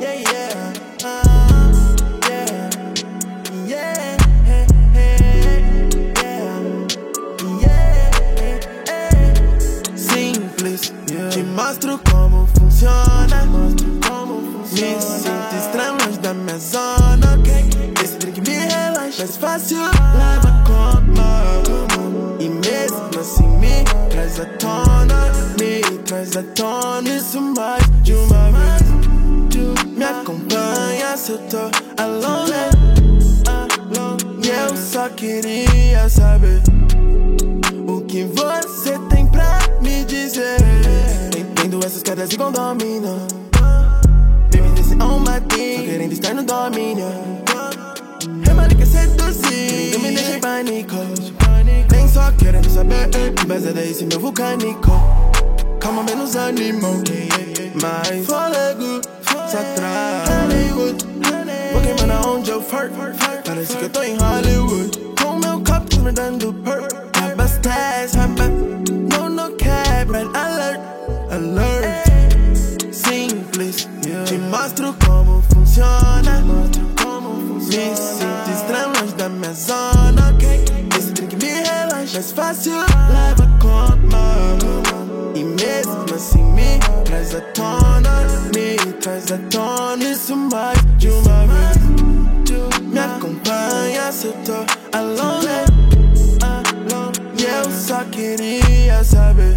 yeah, yeah. Uh, yeah, yeah. Simples, te mostro como funciona. Como funciona. Me sinto estranho longe da minha zona. Okay? Esse drink me relaxa, mais fácil. Leva como e mesmo assim me traz à tona, me traz à tona. Isso mais de uma vez. Me acompanha se eu tô alone. E eu só queria saber o que você tem pra me dizer. Entendo essas quedas de condomínio. Baby, desse on my team. Só querendo estar no domínio. Remale quer seduzir. Não me deixa em pânico. Nem só querendo saber. Beza desse meu vulcânico. Calma, menos ânimo. Mais eu for. Parece que eu tô em Hollywood. Com meu copo me dando perk. Abastece, abastece. No, no cap, red alert, alert. Simples, te mostro como funciona. Me sinto estranho longe da minha zona. Esse drink me relaxa, mais fácil leva como. E mesmo assim me traz à tona, me traz à tona. Acompanha se eu tô alone. E eu só queria saber